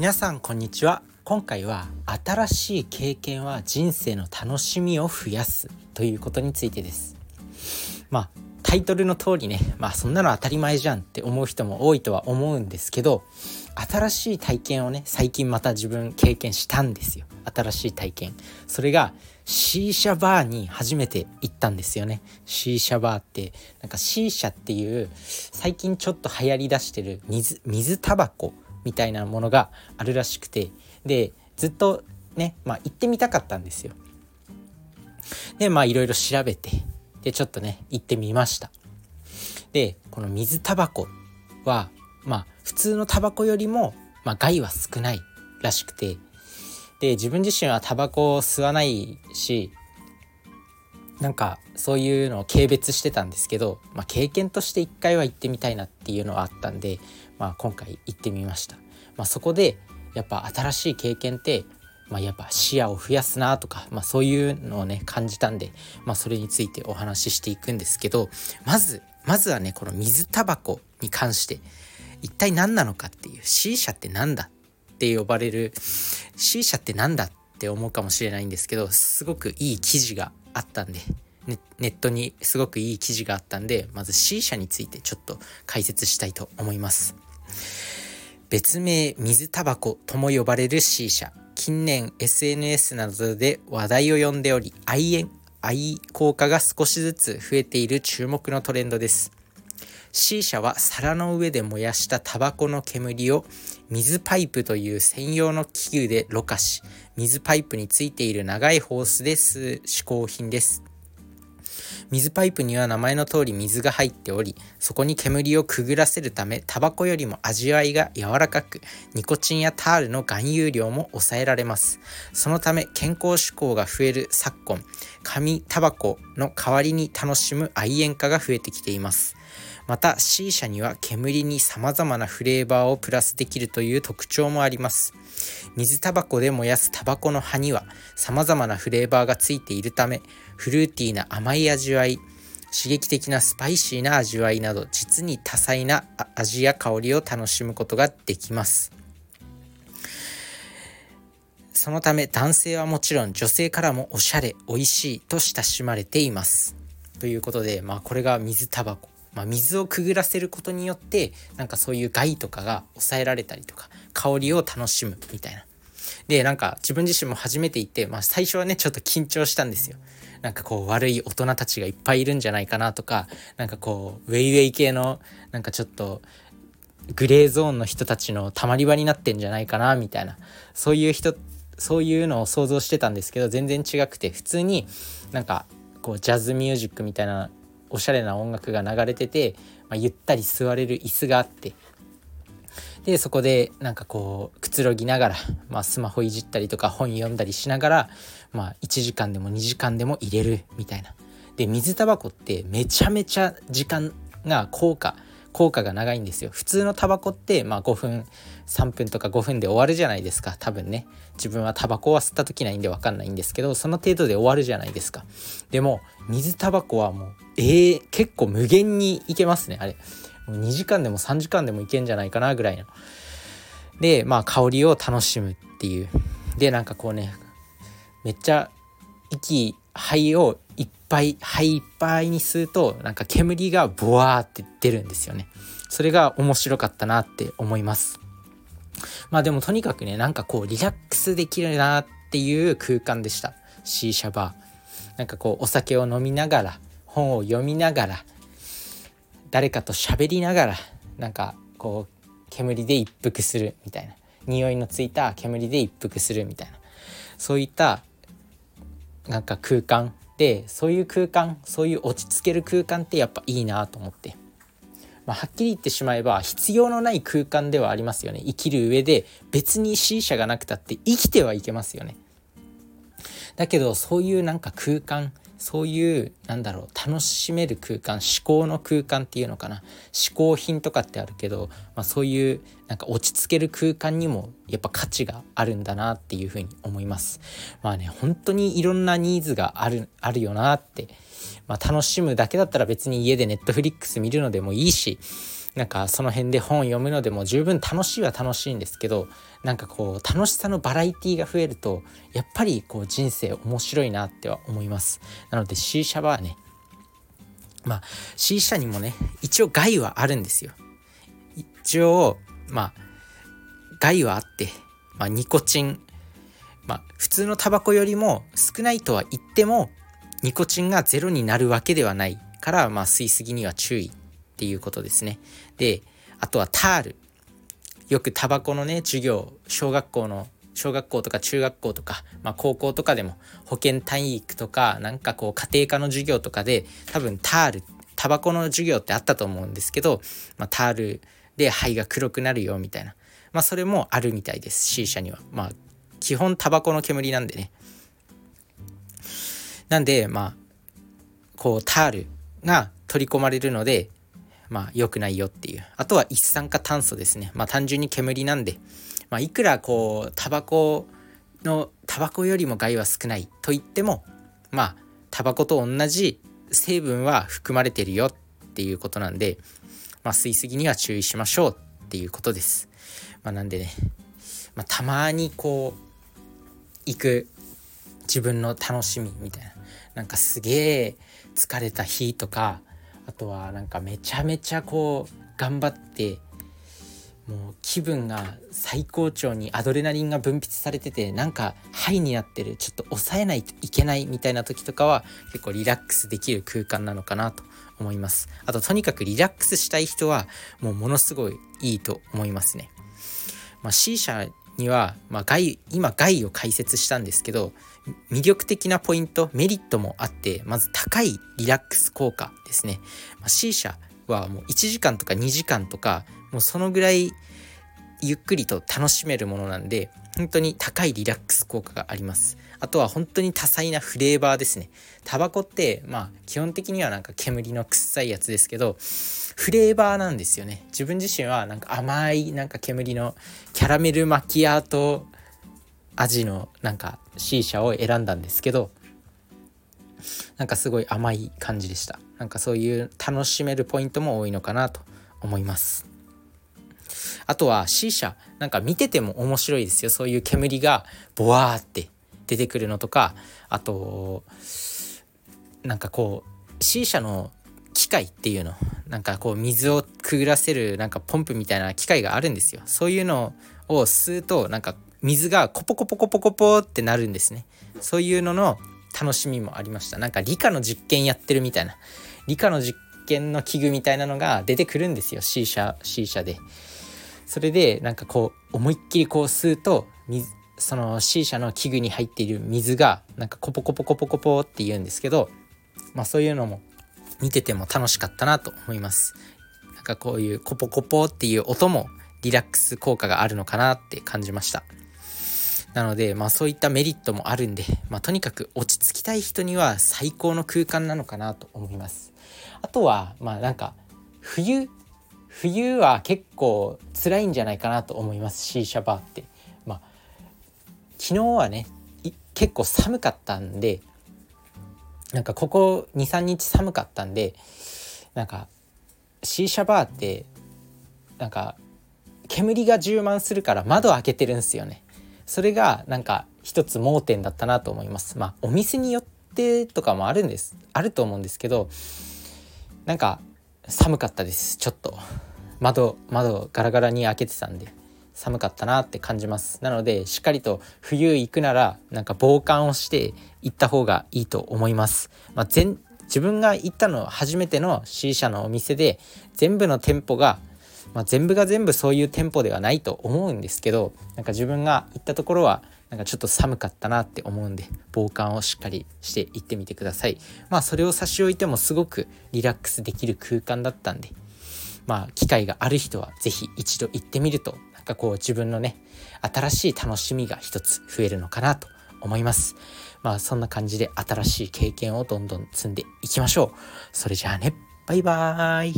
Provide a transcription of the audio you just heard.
皆さんこんにちは。今回は新しい経験は人生の楽しみを増やすということについてです。まあタイトルの通りねまあそんなの当たり前じゃんって思う人も多いとは思うんですけど新しい体験をね最近また自分経験したんですよ。新しい体験。それがシーシャバーに初めて行ったんですよね。シーシャバーってなんかシーシャっていう最近ちょっと流行りだしてる水水タバコみたいなものがあるらしくて。でずっとねまあ行ってみたかったんですよ。でまあいろいろ調べて。でちょっとね行ってみました。でこの水タバコはまあ普通のタバコよりも、まあ、害は少ないらしくて。で自分自身はタバコを吸わないしなんかそういうのを軽蔑してたんですけど、まあ、経験として一回は行ってみたいなっていうのはあったんで、まあ、今回行ってみました、まあ、そこでやっぱ新しい経験って、まあ、やっぱ視野を増やすなとか、まあ、そういうのをね感じたんで、まあ、それについてお話ししていくんですけどまずまずはねこの水タバコに関して一体何なのかっていう C 社って何だって呼ばれる C 社って何だって思うかもしれないんですけどすごくいい記事があったんでネネットにすごくいい記事があったんでまず C 社についてちょっと解説したいと思います。別名水タバコとも呼ばれる C 社近年 SNS などで話題を呼んでおり愛煙愛好家が少しずつ増えている注目のトレンドです C 社は皿の上で燃やしたタバコの煙を水パイプという専用の器具でろ過し、水パイプについている長いホースで吸う嗜好品です。水パイプには名前の通り水が入っており、そこに煙をくぐらせるため、タバコよりも味わいが柔らかく、ニコチンやタールの含有量も抑えられます。そのため、健康志向が増える昨今、紙タバコの代わりに楽しむ愛煙家が増えてきています。また C 社には煙に様々なフレーバーをプラスできるという特徴もあります。水タバコで燃やすタバコの葉には様々なフレーバーがついているため、フルーティーな甘い味わい、刺激的なスパイシーな味わいなど実に多彩な味や香りを楽しむことができます。そのため男性はもちろん女性からもおしゃれ、美味しいと親しまれています。ということで、まあこれが水タバコ。まあ、水をくぐらせることによってなんかそういう害とかが抑えられたりとか香りを楽しむみたいな。でなんか自分自身も初めて行って、まあ、最初はねちょっと緊張したんですよ。なんかこう悪い大人たちがいっぱいいるんじゃないかなとかなんかこうウェイウェイ系のなんかちょっとグレーゾーンの人たちのたまり場になってんじゃないかなみたいなそういう人そういうのを想像してたんですけど全然違くて普通になんかこうジャズミュージックみたいなおしゃれな音楽が流れてて、まあ、ゆったり座れる椅子があってでそこでなんかこうくつろぎながら、まあ、スマホいじったりとか本読んだりしながら、まあ、1時間でも2時間でも入れるみたいな。で水タバコってめちゃめちゃ時間が効果効果が長いんですよ普通のタバコってまあ5分3分とか5分で終わるじゃないですか。多分ね。自分はタバコは吸った時ないんで分かんないんですけどその程度で終わるじゃないですか。でも水タバコはもうえー、結構無限にいけますね。あれ。もう2時間でも3時間でもいけんじゃないかなぐらいの。でまあ香りを楽しむっていう。でなんかこうねめっちゃ息肺をいっぱい肺いっぱいに吸うとなんか煙がボワーって出るんですよね。それが面白かったなって思います。まあでもとにかくねなんかこうリラックスできるなっていう空間でした。C 社バー。なんかこうお酒を飲みながら本を読みながら誰かと喋りながらなんかこう煙で一服するみたいな。匂いのついた煙で一服するみたいな。そういったなんか空間でそういう空間そういう落ち着ける空間ってやっぱいいなと思って、まあ、はっきり言ってしまえば必要のない空間ではありますよね。生きる上で別に C 社がなくたって生きてはいけますよね。だけどそういうなんか空間そういうなんだろう楽しめる空間思考の空間っていうのかな。嗜好品とかってあるけど、まあ、そういうなんか落ち着ける空間にもやっぱ価値があるんだなっていうふうに思います。まあね本当にいろんなニーズがあるあるよなって、まあ、楽しむだけだったら別に家でネットフリックス見るのでもいいしなんかその辺で本読むのでも十分楽しいは楽しいんですけどなんかこう楽しさのバラエティーが増えるとやっぱりこう人生面白いなっては思います。なので C 社はねまあ C 社にもね一応害はあるんですよ。一応まあ害はあって、まあ、ニコチン。まあ普通のタバコよりも少ないとは言ってもニコチンがゼロになるわけではないからまあ吸いすぎには注意。っていうことですねであとはタールよくタバコのね授業小学校の小学校とか中学校とか、まあ、高校とかでも保健体育とかなんかこう家庭科の授業とかで多分タールタバコの授業ってあったと思うんですけど、まあ、タールで肺が黒くなるよみたいな、まあ、それもあるみたいです C 社には。まあ基本タバコの煙なんでね。なんでまあこうタールが取り込まれるのでまあ良くないよっていう。あとは一酸化炭素ですね。まあ単純に煙なんで、まあいくらこうタバコのタバコよりも害は少ないと言ってもまあタバコと同じ成分は含まれてるよっていうことなんで、まあ、吸いすぎには注意しましょうっていうことです。まあ、なんでね、まあ、たまにこう行く自分の楽しみみたいななんかすげえ疲れた日とかあとはなんかめちゃめちゃこう頑張ってもう気分が最高潮にアドレナリンが分泌されててなんかハイになってるちょっと抑えないといけないみたいな時とかは結構リラックスできる空間なのかなと思います。あととにかくリラックスしたい人はもうものすごいいいと思いますね。まあ、C 社には、まあ、害今害を解説したんですけど魅力的なポイントメリットもあってまず高いリラックス効果ですね、まあ、C 社はもう1時間とか2時間とかもうそのぐらいゆっくりと楽しめるものなんで本当に高いリラックス効果があります。あとは本当に多彩なフレーバーですね。タバコってまあ基本的にはなんか煙の臭いやつですけどフレーバーなんですよね。自分自身はなんか甘いなんか煙のキャラメルマキアート味のなんか C 社を選んだんですけどなんかすごい甘い感じでした。なんかそういう楽しめるポイントも多いのかなと思います。あとは C 社なんか見てても面白いですよ。そういう煙がボワーって出てくるのとかあとなんかこう C 社の機械っていうのなんかこう水をくぐらせるなんかポンプみたいな機械があるんですよ。そういうのを吸うとなんか水がコポコポコポコポってなるんですね。そういうのの楽しみもありました。なんか理科の実験やってるみたいな。理科の実験の器具みたいなのが出てくるんですよ。C 社 C 社で。それでなんかこう思いっきりこう吸うと水その C 社の器具に入っている水がなんかコポコポコポコポって言うんですけどまあそういうのも見てても楽しかったなと思いますなんかこういうコポコポっていう音もリラックス効果があるのかなって感じましたなので、まあそういったメリットもあるんで、まあとにかく落ち着きたい人には最高の空間なのかなと思います。あとは、まあなんか、冬、冬は結構辛いんじゃないかなと思います、シーシャバーって。まあ、昨日はね、結構寒かったんで、なんかここ2、3日寒かったんで、なんか、シーシャバーって、なんか、煙が充満するから窓開けてるんですよね。それがなんか一つ盲点だったなと思いますまあお店によってとかもあるんですあると思うんですけどなんか寒かったですちょっと。窓窓ガラガラに開けてたんで寒かったなって感じます。なのでしっかりと冬行くならなんか防寒をして行った方がいいと思います、まあ、全自分が行ったのは初めての C 社のお店で全部の店舗がまあ、全部が全部そういう店舗ではないと思うんですけどなんか自分が行ったところはなんかちょっと寒かったなって思うんで防寒をしっかりして行ってみてください。まあそれを差し置いてもすごくリラックスできる空間だったんでまあ機会がある人は是非一度行ってみるとなんかこう自分のね新しい楽しみが一つ増えるのかなと思います。まあそんな感じで新しい経験をどんどん積んでいきましょう。それじゃあね。バイバーイ。